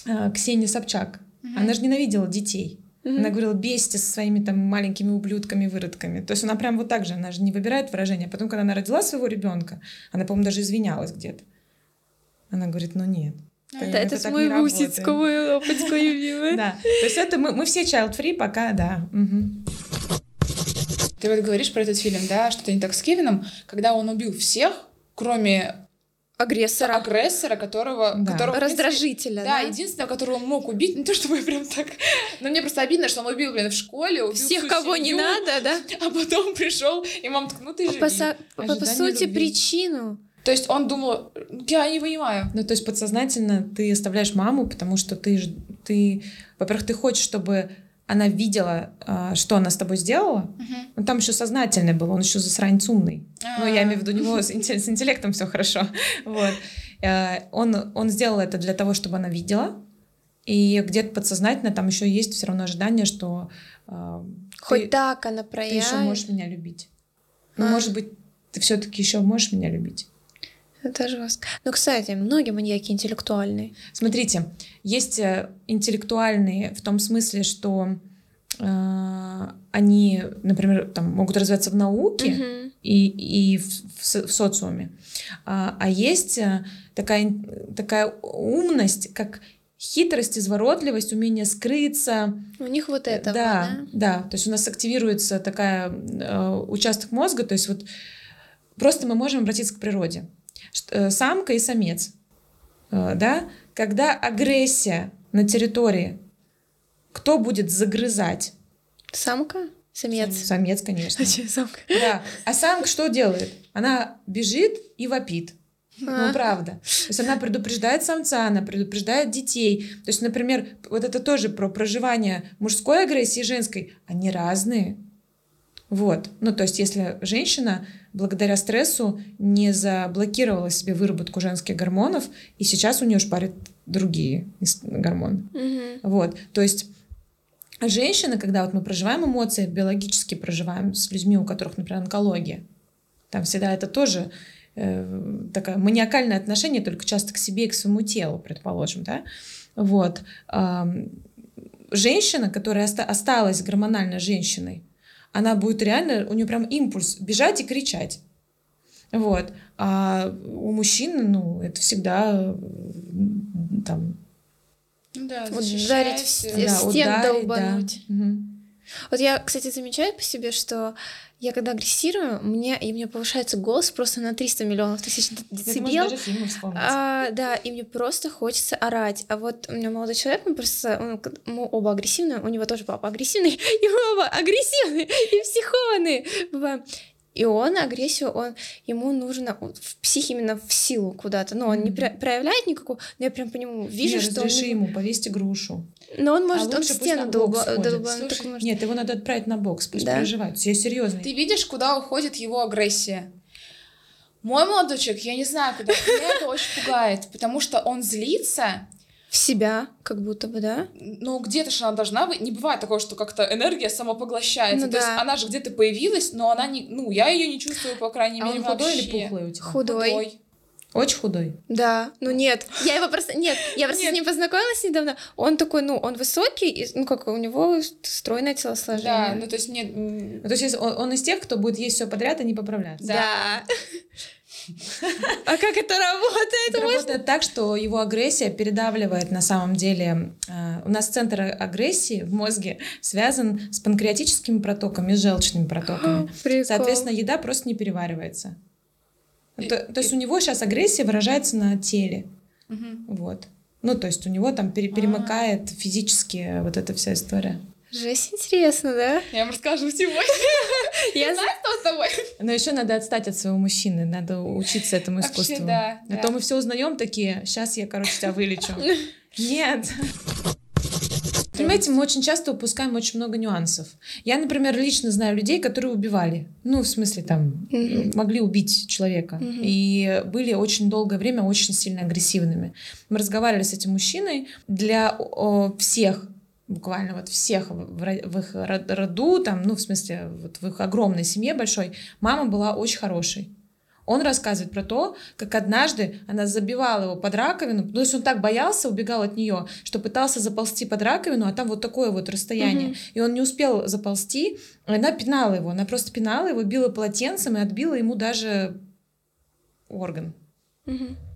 Speaker 3: а, Ксения Собчак. Она же ненавидела детей.
Speaker 1: Мгм.
Speaker 3: Она говорила, бесите со своими там маленькими ублюдками, выродками. То есть она прям вот так же, она же не выбирает выражение. А потом, когда она родила своего ребенка, она, по-моему, даже извинялась где-то. Она говорит, ну нет.
Speaker 1: Это
Speaker 3: так
Speaker 1: с
Speaker 3: работает.
Speaker 1: Вусицкой, мой опытской любимый.
Speaker 3: Да. То есть это мы, мы все child free пока, да.
Speaker 2: Ты вот говоришь про этот фильм, да, что-то не так с Кевином, когда он убил всех, кроме
Speaker 1: Агрессора.
Speaker 2: агрессора, которого...
Speaker 3: Да.
Speaker 2: которого в принципе,
Speaker 1: Раздражителя,
Speaker 2: Да,
Speaker 1: да?
Speaker 2: единственного, которого он мог убить, не то чтобы прям так... Но мне просто обидно, что он убил, блин, в школе, убил
Speaker 1: Всех,
Speaker 2: всю
Speaker 1: кого не
Speaker 2: семью,
Speaker 1: надо, да?
Speaker 2: А потом пришел, и мама такая, ну ты живи.
Speaker 1: По, со- по- по сути,
Speaker 3: любви.
Speaker 1: причину.
Speaker 2: То есть он думал, я не понимаю.
Speaker 3: Ну, то есть подсознательно ты оставляешь маму, потому что ты, ж- ты во-первых, ты хочешь, чтобы она видела, а, что она с тобой сделала. Ну, там еще сознательный был, он еще засранец умный. Ну, я имею в виду, у него с с интеллектом все хорошо. Вот. Э, Он, он сделал это для того, чтобы она видела. И где-то подсознательно там еще есть все равно ожидание, что а,
Speaker 1: Хоть
Speaker 3: ты,
Speaker 1: так она
Speaker 3: ты
Speaker 1: проявит.
Speaker 3: еще можешь меня любить.
Speaker 1: А.
Speaker 3: может быть, ты все-таки еще можешь меня любить.
Speaker 1: Это жестко. Ну, кстати, многие маньяки интеллектуальные.
Speaker 3: Смотрите, есть э, интеллектуальные в том смысле, что э, они, например, там, могут развиваться в науке
Speaker 1: Мгм.
Speaker 3: и, и в, в в социуме. А, а есть э, такая, такая умность, как хитрость, изворотливость, умение скрыться.
Speaker 1: У них вот это.
Speaker 3: да,
Speaker 1: да?
Speaker 3: да. То есть у нас активируется такая э, участок мозга, то есть вот просто мы можем обратиться к природе. Э, Самка и самец, э, да, когда агрессия на территории, кто будет загрызать?
Speaker 1: Самка? Самец.
Speaker 3: Самец, конечно.
Speaker 1: А самка?
Speaker 3: Да. А самка что делает? Она бежит и вопит.
Speaker 1: А.
Speaker 3: Ну, правда. То есть она предупреждает самца, она предупреждает детей. То есть, например, вот это тоже про проживание мужской агрессии и женской. Они разные. Вот. Ну, то есть, если женщина благодаря стрессу не заблокировала себе выработку женских гормонов, и сейчас у нее шпарят другие гормоны.
Speaker 1: Мгм.
Speaker 3: Вот, то есть женщина, когда вот мы проживаем эмоции, биологически проживаем с людьми, у которых, например, онкология, там всегда это тоже э, такое маниакальное отношение, только часто к себе и к своему телу, предположим, да, вот. Ам, женщина, которая оста- осталась гормонально женщиной, она будет реально, у нее прям импульс бежать и кричать. Вот. А у мужчин, ну, это всегда там
Speaker 2: Ну да,
Speaker 1: ударить в стену.
Speaker 3: да,
Speaker 1: стен
Speaker 3: ударить, да.
Speaker 1: долбануть.
Speaker 3: Мгм.
Speaker 1: Вот я, кстати, замечаю по себе, что я когда агрессирую, мне, и мне повышается голос просто на 300 миллионов тысяч децибел. А, да, и мне просто хочется орать. А вот у меня молодой человек, мы просто, он мы оба агрессивные, у него тоже папа агрессивный, и мы оба агрессивные и психованные бываем. И он агрессию, он, ему нужно в психе именно в силу куда-то. Ну, он не проявляет никакую, но я прям по нему вижу,
Speaker 3: не,
Speaker 1: что...
Speaker 3: разреши он... ему повесить грушу.
Speaker 1: Но он может, а он стену долго... долго
Speaker 3: Слушай, может... Нет, его надо отправить на бокс, пусть да. переживает. Я серьезно.
Speaker 2: Ты видишь, куда уходит его агрессия? Мой молодой человек, я не знаю, куда. Меня это очень пугает, потому что он злится,
Speaker 1: в себя, как будто бы, да?
Speaker 2: Ну, где-то же она должна быть. Не бывает такого, что как-то энергия самопоглощается. Ну, То да. есть она же где-то появилась, но она не. Ну, я ее не чувствую, по крайней
Speaker 3: а
Speaker 2: мере.
Speaker 3: Он худой вообще. или пухлый у тебя?
Speaker 1: Худой.
Speaker 2: худой.
Speaker 3: Очень худой.
Speaker 1: Да, ну нет, я его просто нет, я просто нет. с ним познакомилась недавно. Он такой, ну, он высокий, ну как у него стройное телосложение.
Speaker 2: Да, ну то есть нет.
Speaker 3: Ну, то есть он, он из тех, кто будет есть все подряд и не поправляться.
Speaker 1: Да. А как это работает?
Speaker 3: Это работает так, что его агрессия передавливает на самом деле. Э, у нас центр агрессии в мозге связан с панкреатическими протоками, с желчными протоками. Соответственно, еда просто не переваривается. То, то есть у него сейчас агрессия выражается на теле. Вот. Ну, то есть у него там пере перемыкает физически вот эта вся история.
Speaker 1: Жесть интересно, да?
Speaker 2: Я вам расскажу сегодня. Я знаю, что с тобой.
Speaker 3: Но еще надо отстать от своего мужчины, надо учиться этому искусству.
Speaker 2: да.
Speaker 3: А то мы все узнаем такие, сейчас я, короче, тебя вылечу. Нет. Понимаете, мы очень часто упускаем очень много нюансов. Я, например, лично знаю людей, которые убивали. Ну, в смысле, там, mm-hmm. могли убить человека. Mm-hmm. И были очень долгое время очень сильно агрессивными. Мы разговаривали с этим мужчиной. Для о, всех буквально вот всех в, их роду, там, ну, в смысле, вот в их огромной семье большой, мама была очень хорошей. Он рассказывает про то, как однажды она забивала его под раковину, то есть он так боялся, убегал от нее, что пытался заползти под раковину, а там вот такое вот расстояние. Mm-hmm. И он не успел заползти, она пинала его, она просто пинала его, била полотенцем и отбила ему даже орган. Mm-hmm.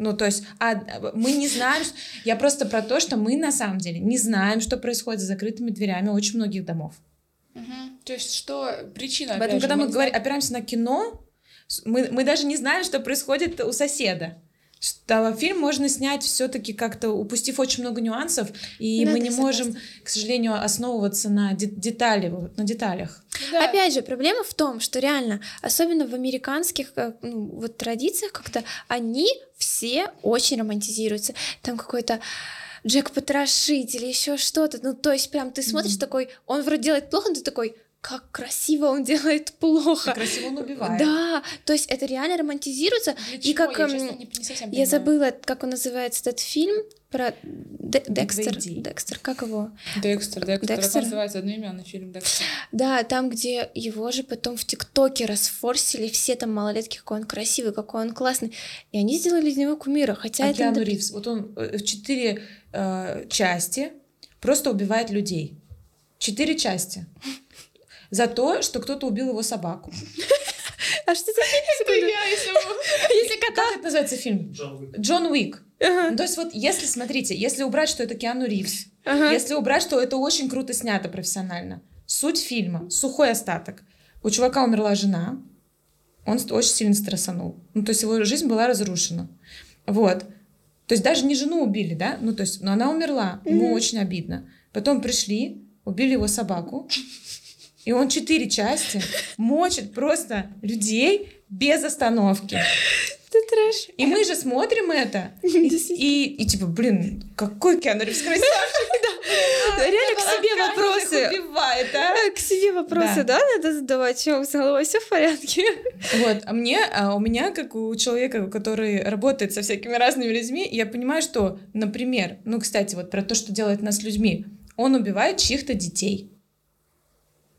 Speaker 3: Ну, то есть, а мы не знаем, я просто про то, что мы на самом деле не знаем, что происходит за закрытыми дверями очень многих домов.
Speaker 2: Угу. То есть, что причина?
Speaker 3: Поэтому, когда мы, мы говорим, опираемся на кино, мы, мы даже не знаем, что происходит у соседа. Что фильм можно снять все-таки как-то упустив очень много нюансов, и да, мы не можем, согласна. к сожалению, основываться на де- детали, на деталях.
Speaker 1: Да. Опять же, проблема в том, что реально, особенно в американских э, ну, вот традициях, как-то они все очень романтизируются. Там какой-то Джек Потрошитель, еще что-то. Ну, то есть, прям ты смотришь mm-hmm. такой, он вроде делает плохо, но ты такой, как красиво он делает плохо. Как
Speaker 3: красиво он убивает.
Speaker 1: Да, то есть это реально романтизируется.
Speaker 2: Для
Speaker 1: и
Speaker 2: чего?
Speaker 1: как
Speaker 2: я,
Speaker 1: эм,
Speaker 2: честно, не, не совсем
Speaker 1: я забыла, как он называется этот фильм про Д- Декстер. Декстер, как его?
Speaker 2: Декстер, Декстер. Декстер. называется одноименный фильм Декстер.
Speaker 1: Да, там, где его же потом в ТикТоке расфорсили все там малолетки, какой он красивый, какой он классный. И они сделали из него кумира, хотя
Speaker 3: а
Speaker 1: это...
Speaker 3: Киану Ривз, вот он э, в четыре э, части просто убивает людей. Четыре части за то, что кто-то убил его собаку.
Speaker 1: А что за
Speaker 2: фильм?
Speaker 1: Если кота...
Speaker 3: Как это называется фильм? Джон Уик. Ну, то есть вот если, смотрите, если убрать, что это Киану Ривз, если убрать, что это очень круто снято профессионально, суть фильма, сухой остаток. У чувака умерла жена, он очень сильно стрессанул. Ну, то есть его жизнь была разрушена. Вот. То есть даже не жену убили, да? Ну, то есть, но она умерла, ему очень обидно. Потом пришли, убили его собаку, и он четыре части мочит просто людей без остановки.
Speaker 1: Ты трэш.
Speaker 3: И мы же смотрим это. И, и, и типа, блин, какой Киану Ривз красавчик.
Speaker 1: Реально к себе вопросы.
Speaker 3: убивает, а?
Speaker 1: К себе вопросы, да, надо задавать? Что, с головой все в порядке?
Speaker 3: Вот, а мне, а у меня, как у человека, который работает со всякими разными людьми, я понимаю, что, например, ну, кстати, вот про то, что делает нас людьми, он убивает чьих-то детей.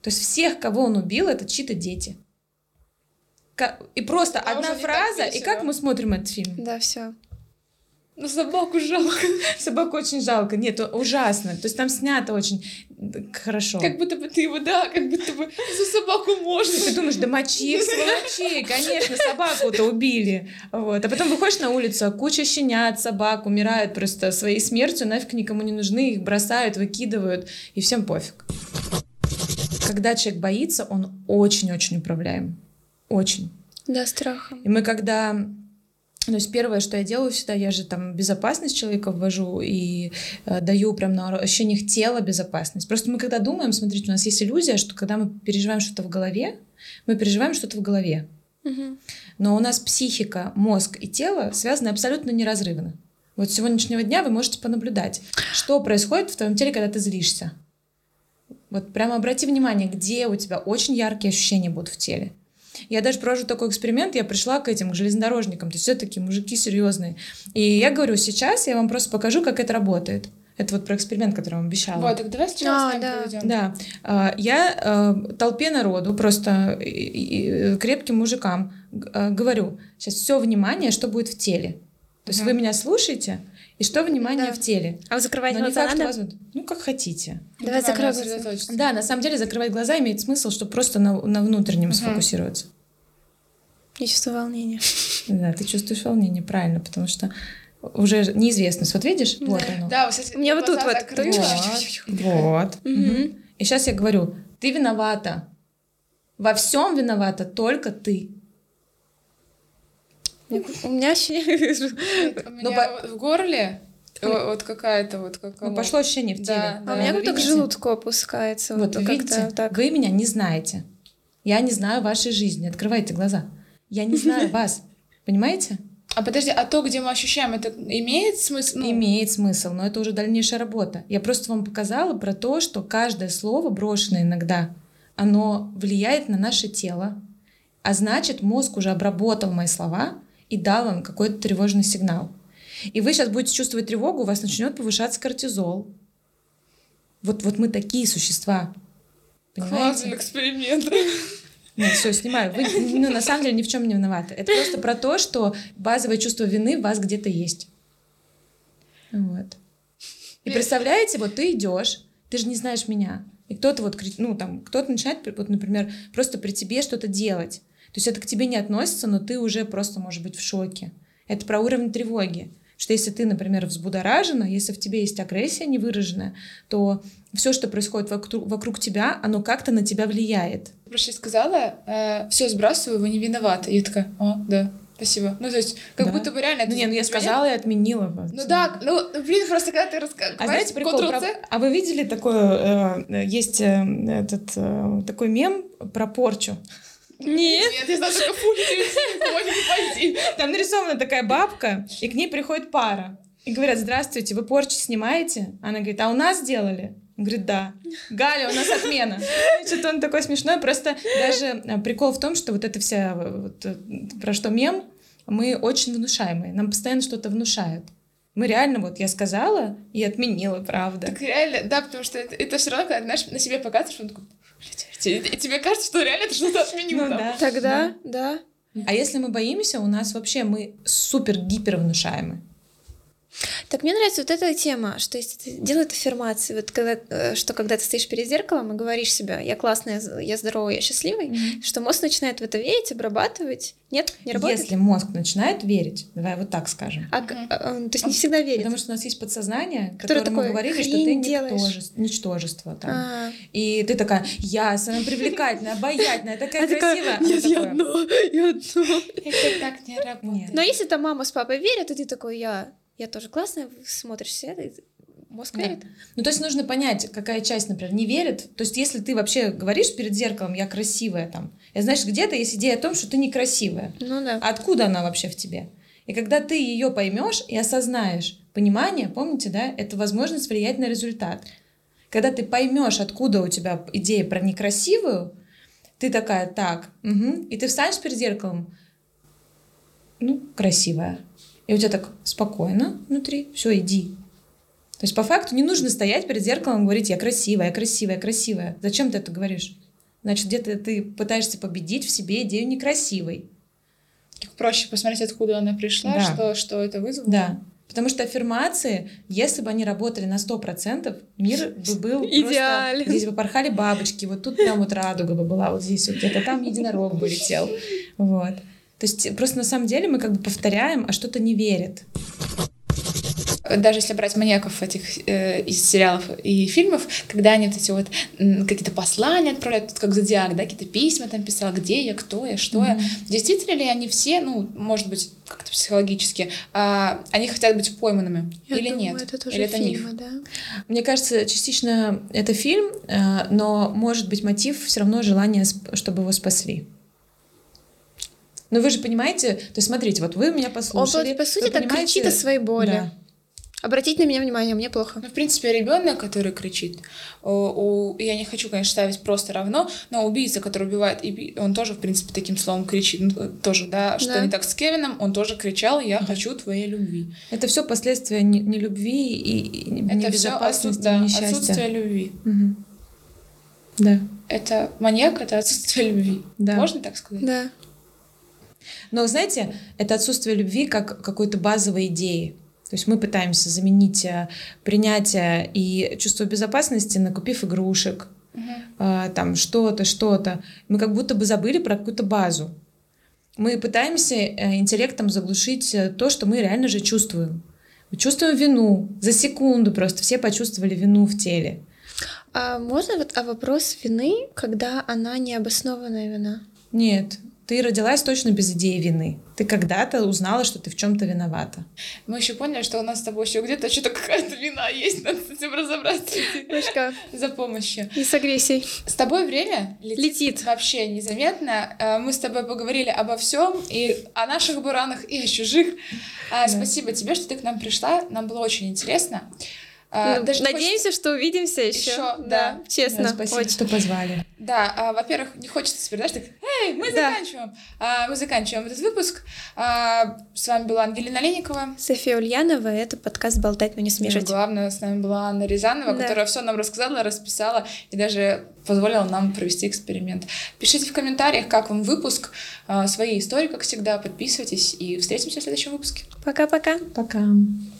Speaker 3: То есть всех, кого он убил, это чьи-то дети. И просто
Speaker 2: Я
Speaker 3: одна фраза, и как мы смотрим этот фильм?
Speaker 1: Да, все.
Speaker 2: Ну, собаку жалко.
Speaker 3: Собаку очень жалко. Нет, ужасно. То есть там снято очень хорошо.
Speaker 2: Как будто бы ты его, да, как будто бы за собаку можно.
Speaker 3: Ты думаешь, да мочи их, сволочей, конечно, собаку-то убили. Вот. А потом выходишь на улицу, а куча щенят, собак умирают просто своей смертью, нафиг никому не нужны, их бросают, выкидывают, и всем пофиг. Когда человек боится, он очень-очень управляем. Очень.
Speaker 1: Да, страхом.
Speaker 3: И мы когда То есть первое, что я делаю всегда, я же там безопасность человека ввожу и э, даю прям на ощущениях тела безопасность. Просто мы когда думаем, смотрите, у нас есть иллюзия, что когда мы переживаем что-то в голове, мы переживаем что-то в голове.
Speaker 1: Мгм.
Speaker 3: Но у нас психика, мозг и тело связаны абсолютно неразрывно. Вот с сегодняшнего дня вы можете понаблюдать, что происходит в твоем теле, когда ты злишься. Вот прямо обрати внимание, где у тебя очень яркие ощущения будут в теле. Я даже провожу такой эксперимент, я пришла к этим, к железнодорожникам, то есть все такие мужики серьезные. И я говорю, сейчас я вам просто покажу, как это работает. Это вот про эксперимент, который я вам обещала.
Speaker 2: Вот, так давай
Speaker 1: А,
Speaker 2: сначала с нами
Speaker 1: да.
Speaker 2: проведем.
Speaker 3: Да, А, я э, толпе народу, просто и крепким мужикам э, говорю, сейчас все внимание, что будет в теле. То есть
Speaker 2: Мгм.
Speaker 3: вы меня слушаете, и что внимание
Speaker 1: Да.
Speaker 3: в теле.
Speaker 1: А вы закрывать
Speaker 3: Но не
Speaker 1: глаза надо?
Speaker 3: вас вот- Ну, как хотите.
Speaker 2: Ну,
Speaker 1: Давай
Speaker 2: надо
Speaker 1: глаза.
Speaker 3: Да, на самом деле закрывать глаза имеет смысл, чтобы просто на, на внутреннем
Speaker 2: Мгм.
Speaker 3: сфокусироваться.
Speaker 1: Я чувствую волнение.
Speaker 3: Да, ты чувствуешь волнение, правильно, потому что уже неизвестность. Вот видишь?
Speaker 1: Да.
Speaker 3: Вот оно.
Speaker 2: Да, вот, кстати,
Speaker 1: У меня вот тут вот.
Speaker 3: Вот. И сейчас я говорю, ты виновата. Во всем виновата только ты.
Speaker 1: У меня ощущение...
Speaker 2: У
Speaker 3: Ну,
Speaker 2: меня в горле вот какая-то вот как
Speaker 3: Ну, пошло ощущение в теле.
Speaker 2: Да,
Speaker 1: А у меня
Speaker 3: Вы
Speaker 1: как то к желудку опускается.
Speaker 3: Вот, вы
Speaker 1: как-то
Speaker 3: видите,
Speaker 1: так.
Speaker 3: вы меня не знаете. Я не знаю вашей жизни. Открывайте глаза. Я не знаю вас. Понимаете?
Speaker 2: А подожди, а то, где мы ощущаем, это имеет смысл? Ну,
Speaker 3: Имеет смысл, но это уже дальнейшая работа. Я просто вам показала про то, что каждое слово, брошенное иногда, оно влияет на наше тело, а значит, мозг уже обработал мои слова и дал вам какой-то тревожный сигнал. И вы сейчас будете чувствовать тревогу, у вас начнет повышаться кортизол. Вот, вот мы такие существа.
Speaker 2: Классный
Speaker 3: Понимаете?
Speaker 2: эксперимент.
Speaker 3: Нет, все, снимаю. Вы ну, на самом деле ни в чем не виноваты. Это просто про то, что базовое чувство вины в вас где-то есть. Вот. И представляете, вот ты идешь, ты же не знаешь меня. И кто-то вот, ну там, кто-то начинает, вот, например, просто при тебе что-то делать. То есть это к тебе не относится, но ты уже просто, может быть, в шоке. Это про уровень тревоги. Что если ты, например, взбудоражена, если в тебе есть агрессия невыраженная, то все, что происходит вокруг, вокруг тебя, оно как-то на тебя влияет.
Speaker 2: Просто сказала, все, сбрасываю, вы не виноваты. Я такая, а, да, спасибо. Ну, то есть, как
Speaker 3: Да.
Speaker 2: будто бы реально...
Speaker 3: Ну, не, ну я сказала и отменила вас.
Speaker 2: Ну да, ну, блин, просто когда ты рассказываешь...
Speaker 3: А знаете прикол? про- А вы видели такое, э, есть э, этот э, такой мем про порчу?
Speaker 1: Нет.
Speaker 2: Нет, я знаю, только фу, пойди.
Speaker 3: Там нарисована такая бабка, и к ней приходит пара. И говорят, здравствуйте, вы порчу снимаете? Она говорит, а у нас сделали? Он говорит, да. Галя, у нас отмена. Что-то он такой смешной. Просто даже э, прикол в том, что вот это вся, э, вот, э, про что мем, мы очень внушаемые. Нам постоянно что-то внушают. Мы реально, вот я сказала и отменила, правда.
Speaker 2: Так реально, да, потому что это, это все равно, когда, знаешь, на себе показываешь, он такой, «Блядь, тебе, и тебе кажется, что реально ты что-то отменил
Speaker 3: Ну
Speaker 2: там.
Speaker 3: да.
Speaker 1: Тогда, да.
Speaker 3: А если мы боимся, у нас вообще мы супер гипер внушаемы.
Speaker 1: Так мне нравится вот эта тема, что если ты делают аффирмации, вот когда, э, что когда ты стоишь перед зеркалом и говоришь себе, я классная, я здоровая, я счастливый, что мозг начинает в это верить, обрабатывать. Нет, не работает?
Speaker 3: Если мозг начинает верить, давай вот так скажем.
Speaker 1: А, он, то есть не всегда верит.
Speaker 3: Потому что у нас есть подсознание,
Speaker 1: Которое такое,
Speaker 3: говорили, что
Speaker 1: «Хрень
Speaker 3: ты
Speaker 1: делаешь».
Speaker 3: ничтожество, ничтожество там.
Speaker 1: А,
Speaker 3: И ты такая, я самая привлекательная, обаятельная, такая красивая.
Speaker 1: Нет, я одно, я одно.
Speaker 2: Это так не работает.
Speaker 1: Но если там мама с папой верят, то ты такой, я, я тоже классная, смотришь все мозг
Speaker 3: Да.
Speaker 1: верит.
Speaker 3: Ну, то есть нужно понять, какая часть, например, не верит. То есть если ты вообще говоришь перед зеркалом, я красивая там, и знаешь, где-то есть идея о том, что ты некрасивая.
Speaker 1: Ну да.
Speaker 3: А откуда она вообще в тебе? И когда ты ее поймешь и осознаешь, понимание, помните, да, это возможность влиять на результат. Когда ты поймешь, откуда у тебя идея про некрасивую, ты такая, так, мгм», и ты встанешь перед зеркалом, ну, красивая. И у тебя так спокойно внутри, все, иди. То есть по факту не нужно стоять перед зеркалом и говорить, я красивая, я красивая, я красивая. Зачем ты это говоришь? Значит, где-то ты пытаешься победить в себе идею некрасивой.
Speaker 2: Так проще посмотреть, откуда она пришла,
Speaker 3: Да.
Speaker 2: что, что это вызвало.
Speaker 3: Да. Потому что аффирмации, если бы они работали на 100%, мир бы был
Speaker 1: Идеален.
Speaker 3: просто... Здесь бы порхали бабочки, вот тут прям вот радуга бы была, вот здесь вот где-то там единорог бы летел. Вот. То есть просто на самом деле мы как бы повторяем, а что-то не верит.
Speaker 2: даже если брать маньяков этих э, из сериалов и фильмов, когда они вот эти вот какие-то послания отправляют, как зодиак, да, какие-то письма там писал, где я, кто я, что mm-hmm. я. Действительно ли они все, ну, может быть, как-то психологически, а, они хотят быть пойманными
Speaker 1: я
Speaker 2: или
Speaker 1: думаю,
Speaker 2: нет?
Speaker 1: Это тоже
Speaker 2: или это
Speaker 1: фильмы,
Speaker 2: миф?
Speaker 1: Да?
Speaker 3: Мне кажется, частично это фильм, э, но может быть мотив все равно желание, чтобы его спасли. Но вы же понимаете, то есть смотрите, вот вы меня послушали.
Speaker 1: Он, по сути, так понимаете... кричит о своей боли. Да. Обратите на меня внимание, мне плохо.
Speaker 2: Ну, в принципе, ребенок, который кричит, у, у, я не хочу, конечно, ставить просто равно, но убийца, который убивает, он тоже, в принципе, таким словом кричит, ну, тоже, да, что да. не так с Кевином, он тоже кричал, я хочу твоей любви.
Speaker 3: Это все последствия не, не любви и, и Это все отсут, да,
Speaker 2: отсутствие любви.
Speaker 3: Угу. Да.
Speaker 2: Это маньяк, это отсутствие любви. Да. Можно так сказать?
Speaker 1: Да.
Speaker 3: Но, знаете, это отсутствие любви как какой-то базовой идеи. То есть мы пытаемся заменить э, принятие и чувство безопасности, накупив игрушек, uh-huh. там что-то, что-то. Мы как будто бы забыли про какую-то базу. Мы пытаемся э, интеллектом заглушить то, что мы реально же чувствуем. Мы чувствуем вину. За секунду просто все почувствовали вину в теле.
Speaker 1: А можно вот а вопрос вины, когда она необоснованная вина?
Speaker 3: Нет, ты родилась точно без идеи вины. Ты когда-то узнала, что ты в чем-то виновата.
Speaker 2: Мы еще поняли, что у нас с тобой еще где-то что-то какая-то вина есть, надо с этим разобраться.
Speaker 1: Мышка.
Speaker 2: За помощью.
Speaker 1: И с агрессией.
Speaker 2: С тобой время
Speaker 1: летит. летит.
Speaker 2: Вообще незаметно. Э, мы с тобой поговорили обо всем, и о наших буранах, и о чужих. А, да. Спасибо тебе, что ты к нам пришла. Нам было очень интересно.
Speaker 1: А, ну, даже Надеемся, хочется... что увидимся еще. еще да. да, честно. Да,
Speaker 3: спасибо, очень. что позвали.
Speaker 2: Да, а, во-первых, не хочется теперь, знаешь, так, эй, мы да. заканчиваем. А, мы заканчиваем этот выпуск. А, с вами была Ангелина Леникова.
Speaker 1: София Ульянова. Это подкаст «Болтать, но не смешать».
Speaker 2: И главное, с нами была Анна Рязанова, да. которая все нам рассказала, расписала и даже позволила нам провести эксперимент. Пишите в комментариях, как вам выпуск, а, свои истории, как всегда. Подписывайтесь и встретимся в следующем выпуске.
Speaker 1: Пока-пока.
Speaker 3: Пока. -пока. Пока.